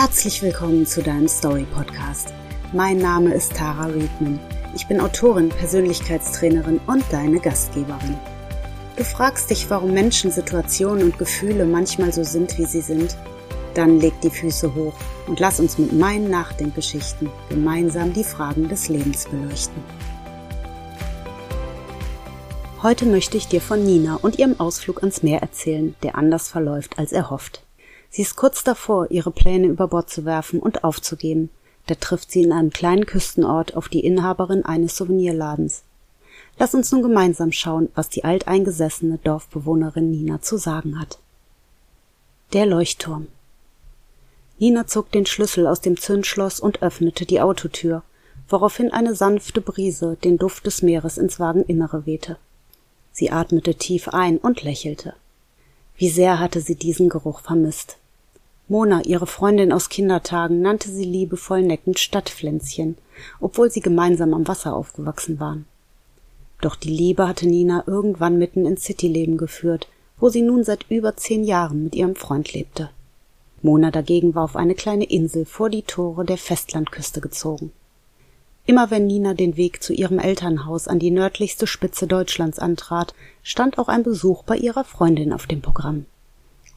Herzlich willkommen zu deinem Story Podcast. Mein Name ist Tara Riedman. Ich bin Autorin, Persönlichkeitstrainerin und deine Gastgeberin. Du fragst dich, warum Menschen, Situationen und Gefühle manchmal so sind, wie sie sind? Dann leg die Füße hoch und lass uns mit meinen Nachdenkgeschichten gemeinsam die Fragen des Lebens beleuchten. Heute möchte ich dir von Nina und ihrem Ausflug ans Meer erzählen, der anders verläuft als erhofft. Sie ist kurz davor, ihre Pläne über Bord zu werfen und aufzugeben. Da trifft sie in einem kleinen Küstenort auf die Inhaberin eines Souvenirladens. Lass uns nun gemeinsam schauen, was die alteingesessene Dorfbewohnerin Nina zu sagen hat. Der Leuchtturm. Nina zog den Schlüssel aus dem Zündschloss und öffnete die Autotür, woraufhin eine sanfte Brise den Duft des Meeres ins Wageninnere wehte. Sie atmete tief ein und lächelte. Wie sehr hatte sie diesen Geruch vermisst. Mona, ihre Freundin aus Kindertagen, nannte sie liebevoll neckend Stadtpflänzchen, obwohl sie gemeinsam am Wasser aufgewachsen waren. Doch die Liebe hatte Nina irgendwann mitten ins Cityleben geführt, wo sie nun seit über zehn Jahren mit ihrem Freund lebte. Mona dagegen war auf eine kleine Insel vor die Tore der Festlandküste gezogen. Immer wenn Nina den Weg zu ihrem Elternhaus an die nördlichste Spitze Deutschlands antrat, stand auch ein Besuch bei ihrer Freundin auf dem Programm.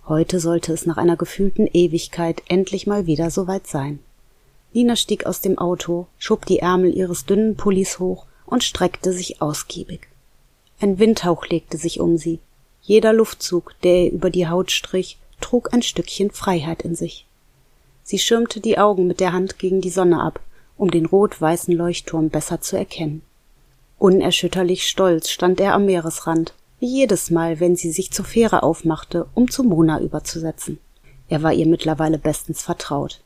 Heute sollte es nach einer gefühlten Ewigkeit endlich mal wieder soweit sein. Nina stieg aus dem Auto, schob die Ärmel ihres dünnen Pullis hoch und streckte sich ausgiebig. Ein Windhauch legte sich um sie. Jeder Luftzug, der ihr über die Haut strich, trug ein Stückchen Freiheit in sich. Sie schirmte die Augen mit der Hand gegen die Sonne ab, um den rot-weißen Leuchtturm besser zu erkennen. Unerschütterlich stolz stand er am Meeresrand, wie jedes Mal, wenn sie sich zur Fähre aufmachte, um zu Mona überzusetzen. Er war ihr mittlerweile bestens vertraut.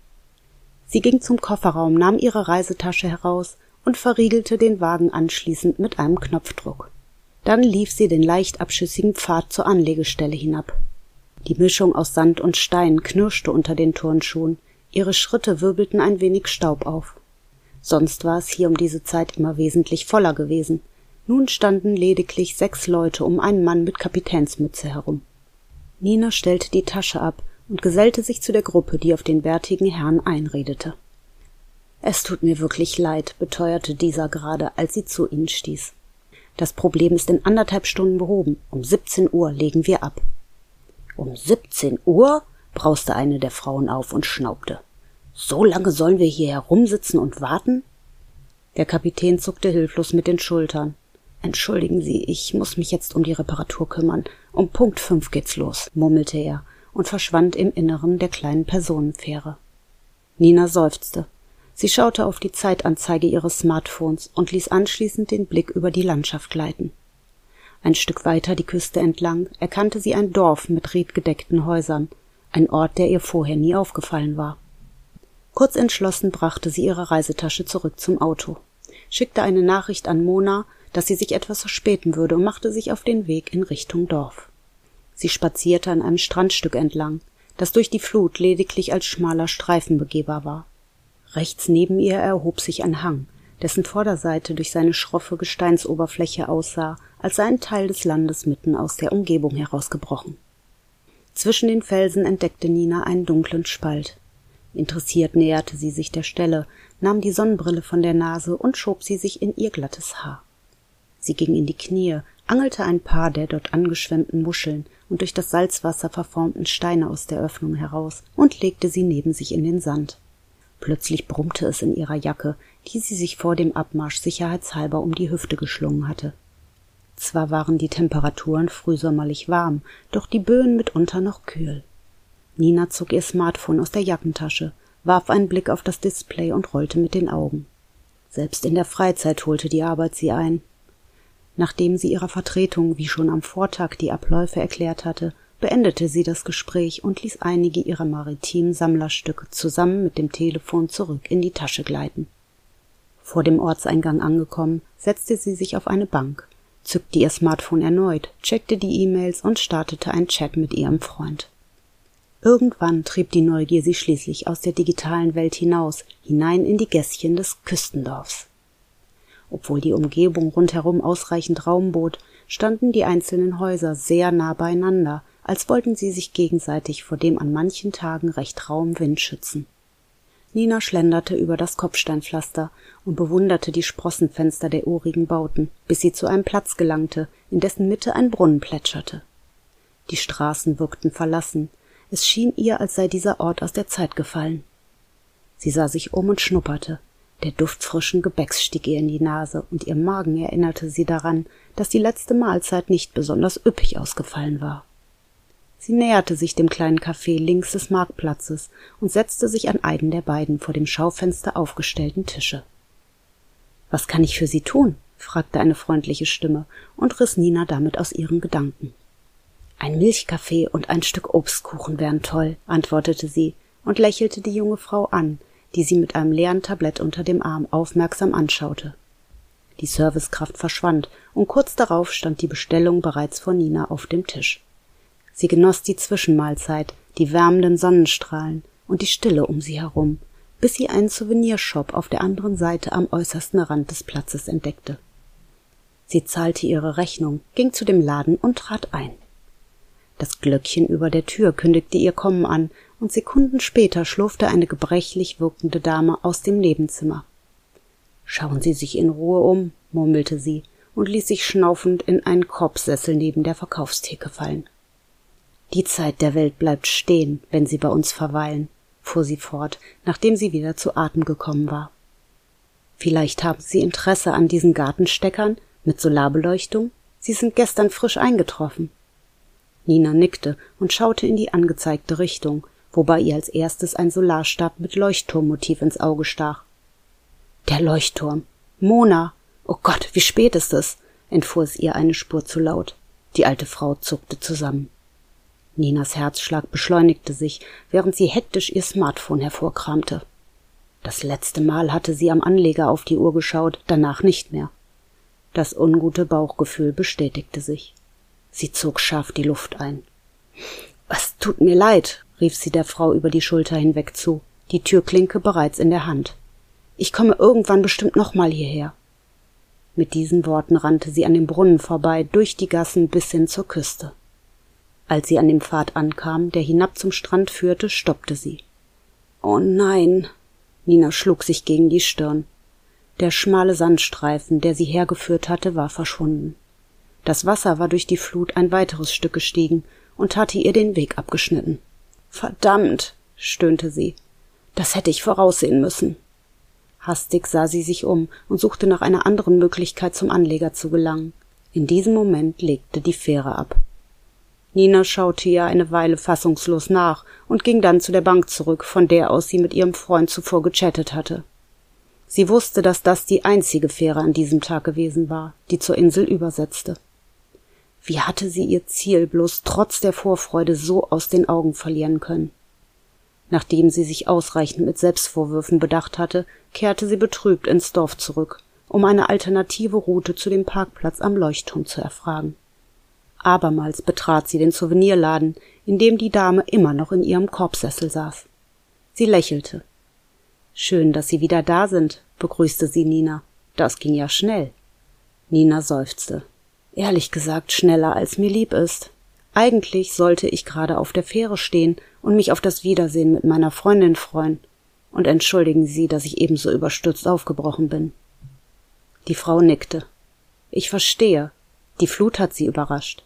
Sie ging zum Kofferraum, nahm ihre Reisetasche heraus und verriegelte den Wagen anschließend mit einem Knopfdruck. Dann lief sie den leicht abschüssigen Pfad zur Anlegestelle hinab. Die Mischung aus Sand und Stein knirschte unter den Turnschuhen, ihre Schritte wirbelten ein wenig Staub auf. Sonst war es hier um diese Zeit immer wesentlich voller gewesen. Nun standen lediglich sechs Leute um einen Mann mit Kapitänsmütze herum. Nina stellte die Tasche ab und gesellte sich zu der Gruppe, die auf den bärtigen Herrn einredete. Es tut mir wirklich leid, beteuerte dieser gerade, als sie zu ihnen stieß. Das Problem ist in anderthalb Stunden behoben. Um siebzehn Uhr legen wir ab. Um siebzehn Uhr? brauste eine der Frauen auf und schnaubte. So lange sollen wir hier herumsitzen und warten? Der Kapitän zuckte hilflos mit den Schultern. Entschuldigen Sie, ich muss mich jetzt um die Reparatur kümmern. Um Punkt fünf geht's los, murmelte er und verschwand im Inneren der kleinen Personenfähre. Nina seufzte. Sie schaute auf die Zeitanzeige ihres Smartphones und ließ anschließend den Blick über die Landschaft gleiten. Ein Stück weiter die Küste entlang erkannte sie ein Dorf mit redgedeckten Häusern, ein Ort, der ihr vorher nie aufgefallen war. Kurz entschlossen brachte sie ihre Reisetasche zurück zum Auto, schickte eine Nachricht an Mona, dass sie sich etwas verspäten würde und machte sich auf den Weg in Richtung Dorf. Sie spazierte an einem Strandstück entlang, das durch die Flut lediglich als schmaler Streifen begehbar war. Rechts neben ihr erhob sich ein Hang, dessen Vorderseite durch seine schroffe Gesteinsoberfläche aussah, als sei ein Teil des Landes mitten aus der Umgebung herausgebrochen. Zwischen den Felsen entdeckte Nina einen dunklen Spalt. Interessiert näherte sie sich der Stelle, nahm die Sonnenbrille von der Nase und schob sie sich in ihr glattes Haar. Sie ging in die Knie, angelte ein paar der dort angeschwemmten Muscheln und durch das Salzwasser verformten Steine aus der Öffnung heraus und legte sie neben sich in den Sand. Plötzlich brummte es in ihrer Jacke, die sie sich vor dem Abmarsch sicherheitshalber um die Hüfte geschlungen hatte. Zwar waren die Temperaturen frühsommerlich warm, doch die Böen mitunter noch kühl. Nina zog ihr Smartphone aus der Jackentasche, warf einen Blick auf das Display und rollte mit den Augen. Selbst in der Freizeit holte die Arbeit sie ein. Nachdem sie ihrer Vertretung wie schon am Vortag die Abläufe erklärt hatte, beendete sie das Gespräch und ließ einige ihrer maritimen Sammlerstücke zusammen mit dem Telefon zurück in die Tasche gleiten. Vor dem Ortseingang angekommen, setzte sie sich auf eine Bank, zückte ihr Smartphone erneut, checkte die E-Mails und startete ein Chat mit ihrem Freund. Irgendwann trieb die Neugier sie schließlich aus der digitalen Welt hinaus, hinein in die Gässchen des Küstendorfs. Obwohl die Umgebung rundherum ausreichend Raum bot, standen die einzelnen Häuser sehr nah beieinander, als wollten sie sich gegenseitig vor dem an manchen Tagen recht rauen Wind schützen. Nina schlenderte über das Kopfsteinpflaster und bewunderte die Sprossenfenster der urigen Bauten, bis sie zu einem Platz gelangte, in dessen Mitte ein Brunnen plätscherte. Die Straßen wirkten verlassen, es schien ihr, als sei dieser Ort aus der Zeit gefallen. Sie sah sich um und schnupperte. Der Duft frischen Gebäcks stieg ihr in die Nase, und ihr Magen erinnerte sie daran, dass die letzte Mahlzeit nicht besonders üppig ausgefallen war. Sie näherte sich dem kleinen Café links des Marktplatzes und setzte sich an einen der beiden vor dem Schaufenster aufgestellten Tische. Was kann ich für Sie tun? fragte eine freundliche Stimme und riss Nina damit aus ihren Gedanken. Ein Milchkaffee und ein Stück Obstkuchen wären toll, antwortete sie und lächelte die junge Frau an, die sie mit einem leeren Tablett unter dem Arm aufmerksam anschaute. Die Servicekraft verschwand, und kurz darauf stand die Bestellung bereits vor Nina auf dem Tisch. Sie genoss die Zwischenmahlzeit, die wärmenden Sonnenstrahlen und die Stille um sie herum, bis sie einen Souvenirshop auf der anderen Seite am äußersten Rand des Platzes entdeckte. Sie zahlte ihre Rechnung, ging zu dem Laden und trat ein. Das Glöckchen über der Tür kündigte ihr Kommen an, und Sekunden später schlurfte eine gebrechlich wirkende Dame aus dem Nebenzimmer. Schauen Sie sich in Ruhe um, murmelte sie und ließ sich schnaufend in einen Korbsessel neben der Verkaufstheke fallen. Die Zeit der Welt bleibt stehen, wenn Sie bei uns verweilen, fuhr sie fort, nachdem sie wieder zu Atem gekommen war. Vielleicht haben Sie Interesse an diesen Gartensteckern mit Solarbeleuchtung? Sie sind gestern frisch eingetroffen. Nina nickte und schaute in die angezeigte Richtung, wobei ihr als erstes ein Solarstab mit Leuchtturmmotiv ins Auge stach. Der Leuchtturm. Mona. Oh Gott, wie spät ist es? entfuhr es ihr eine Spur zu laut. Die alte Frau zuckte zusammen. Ninas Herzschlag beschleunigte sich, während sie hektisch ihr Smartphone hervorkramte. Das letzte Mal hatte sie am Anleger auf die Uhr geschaut, danach nicht mehr. Das ungute Bauchgefühl bestätigte sich. Sie zog scharf die Luft ein. Es tut mir leid, rief sie der Frau über die Schulter hinweg zu, die Türklinke bereits in der Hand. Ich komme irgendwann bestimmt noch mal hierher. Mit diesen Worten rannte sie an dem Brunnen vorbei, durch die Gassen bis hin zur Küste. Als sie an dem Pfad ankam, der hinab zum Strand führte, stoppte sie. Oh nein. Nina schlug sich gegen die Stirn. Der schmale Sandstreifen, der sie hergeführt hatte, war verschwunden. Das Wasser war durch die Flut ein weiteres Stück gestiegen und hatte ihr den Weg abgeschnitten. Verdammt, stöhnte sie. Das hätte ich voraussehen müssen. Hastig sah sie sich um und suchte nach einer anderen Möglichkeit zum Anleger zu gelangen. In diesem Moment legte die Fähre ab. Nina schaute ihr eine Weile fassungslos nach und ging dann zu der Bank zurück, von der aus sie mit ihrem Freund zuvor gechattet hatte. Sie wusste, dass das die einzige Fähre an diesem Tag gewesen war, die zur Insel übersetzte. Wie hatte sie ihr Ziel bloß trotz der Vorfreude so aus den Augen verlieren können? Nachdem sie sich ausreichend mit Selbstvorwürfen bedacht hatte, kehrte sie betrübt ins Dorf zurück, um eine alternative Route zu dem Parkplatz am Leuchtturm zu erfragen. Abermals betrat sie den Souvenirladen, in dem die Dame immer noch in ihrem Korbsessel saß. Sie lächelte. Schön, dass Sie wieder da sind, begrüßte sie Nina. Das ging ja schnell. Nina seufzte. Ehrlich gesagt schneller, als mir lieb ist. Eigentlich sollte ich gerade auf der Fähre stehen und mich auf das Wiedersehen mit meiner Freundin freuen. Und entschuldigen Sie, dass ich ebenso überstürzt aufgebrochen bin. Die Frau nickte. Ich verstehe. Die Flut hat Sie überrascht.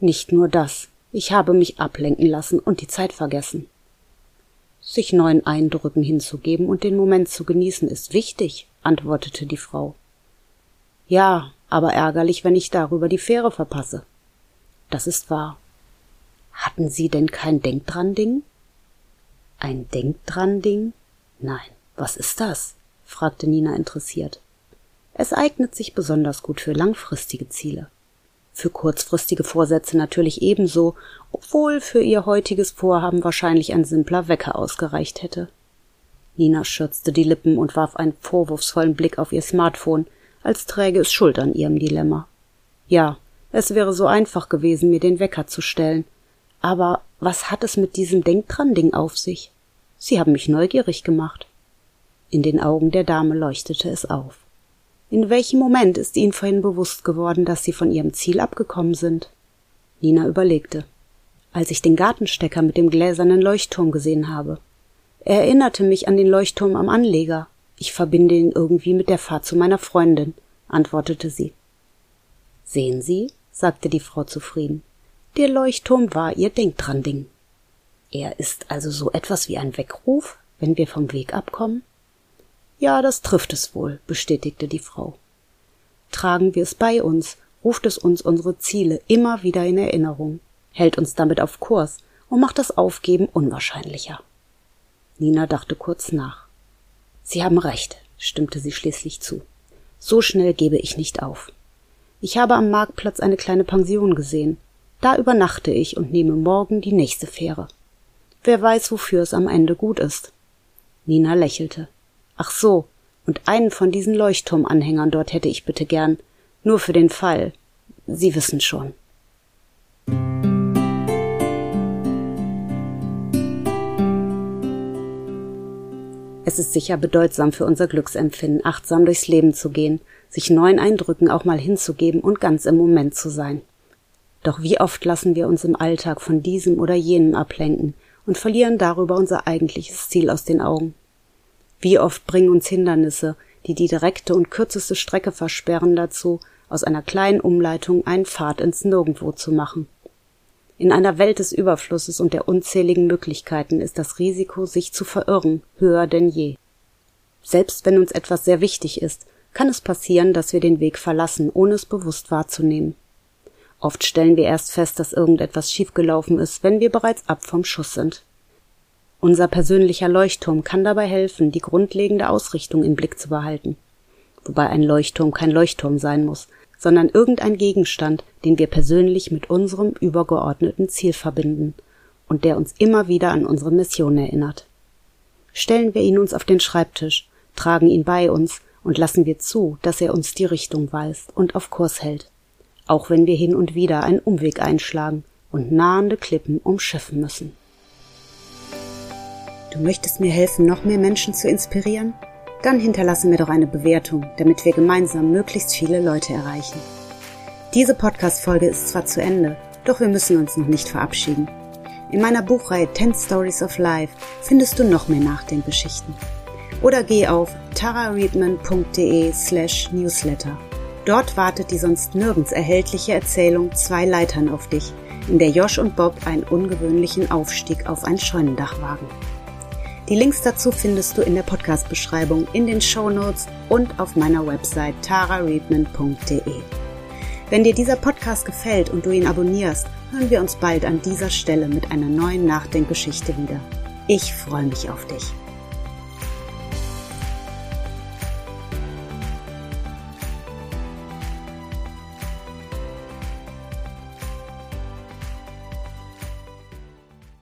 Nicht nur das. Ich habe mich ablenken lassen und die Zeit vergessen. Sich neuen Eindrücken hinzugeben und den Moment zu genießen ist wichtig, antwortete die Frau. Ja, aber ärgerlich, wenn ich darüber die Fähre verpasse. Das ist wahr. Hatten Sie denn kein Denkdran-Ding? Ein Denkdran-Ding? Nein. Was ist das? fragte Nina interessiert. Es eignet sich besonders gut für langfristige Ziele. Für kurzfristige Vorsätze natürlich ebenso, obwohl für ihr heutiges Vorhaben wahrscheinlich ein simpler Wecker ausgereicht hätte. Nina schürzte die Lippen und warf einen vorwurfsvollen Blick auf ihr Smartphone, als träge es Schuld an ihrem Dilemma. Ja, es wäre so einfach gewesen, mir den Wecker zu stellen. Aber was hat es mit diesem Denkdran-Ding auf sich? Sie haben mich neugierig gemacht. In den Augen der Dame leuchtete es auf. In welchem Moment ist Ihnen vorhin bewusst geworden, dass Sie von Ihrem Ziel abgekommen sind? Nina überlegte. Als ich den Gartenstecker mit dem gläsernen Leuchtturm gesehen habe. Er erinnerte mich an den Leuchtturm am Anleger. Ich verbinde ihn irgendwie mit der Fahrt zu meiner Freundin, antwortete sie. Sehen Sie, sagte die Frau zufrieden. Der Leuchtturm war ihr Denkdran-Ding. Er ist also so etwas wie ein Weckruf, wenn wir vom Weg abkommen? Ja, das trifft es wohl, bestätigte die Frau. Tragen wir es bei uns, ruft es uns unsere Ziele immer wieder in Erinnerung, hält uns damit auf Kurs und macht das Aufgeben unwahrscheinlicher. Nina dachte kurz nach. Sie haben recht, stimmte sie schließlich zu. So schnell gebe ich nicht auf. Ich habe am Marktplatz eine kleine Pension gesehen. Da übernachte ich und nehme morgen die nächste Fähre. Wer weiß, wofür es am Ende gut ist. Nina lächelte. Ach so, und einen von diesen Leuchtturmanhängern dort hätte ich bitte gern. Nur für den Fall. Sie wissen schon. Es ist sicher bedeutsam für unser Glücksempfinden, achtsam durchs Leben zu gehen, sich neuen Eindrücken auch mal hinzugeben und ganz im Moment zu sein. Doch wie oft lassen wir uns im Alltag von diesem oder jenem ablenken und verlieren darüber unser eigentliches Ziel aus den Augen. Wie oft bringen uns Hindernisse, die die direkte und kürzeste Strecke versperren, dazu, aus einer kleinen Umleitung einen Pfad ins Nirgendwo zu machen. In einer Welt des Überflusses und der unzähligen Möglichkeiten ist das Risiko, sich zu verirren, höher denn je. Selbst wenn uns etwas sehr wichtig ist, kann es passieren, dass wir den Weg verlassen, ohne es bewusst wahrzunehmen. Oft stellen wir erst fest, dass irgendetwas schiefgelaufen ist, wenn wir bereits ab vom Schuss sind. Unser persönlicher Leuchtturm kann dabei helfen, die grundlegende Ausrichtung im Blick zu behalten. Wobei ein Leuchtturm kein Leuchtturm sein muss, sondern irgendein Gegenstand, den wir persönlich mit unserem übergeordneten Ziel verbinden und der uns immer wieder an unsere Mission erinnert. Stellen wir ihn uns auf den Schreibtisch, tragen ihn bei uns und lassen wir zu, dass er uns die Richtung weist und auf Kurs hält, auch wenn wir hin und wieder einen Umweg einschlagen und nahende Klippen umschiffen müssen. Du möchtest mir helfen, noch mehr Menschen zu inspirieren? Dann hinterlasse mir doch eine Bewertung, damit wir gemeinsam möglichst viele Leute erreichen. Diese Podcast-Folge ist zwar zu Ende, doch wir müssen uns noch nicht verabschieden. In meiner Buchreihe 10 Stories of Life findest du noch mehr Nachdenkgeschichten. Oder geh auf tarareadman.de slash newsletter. Dort wartet die sonst nirgends erhältliche Erzählung Zwei Leitern auf dich, in der Josh und Bob einen ungewöhnlichen Aufstieg auf ein Scheunendach wagen. Die Links dazu findest du in der Podcast-Beschreibung, in den Show Notes und auf meiner Website tarareadman.de. Wenn dir dieser Podcast gefällt und du ihn abonnierst, hören wir uns bald an dieser Stelle mit einer neuen Nachdenkgeschichte wieder. Ich freue mich auf dich.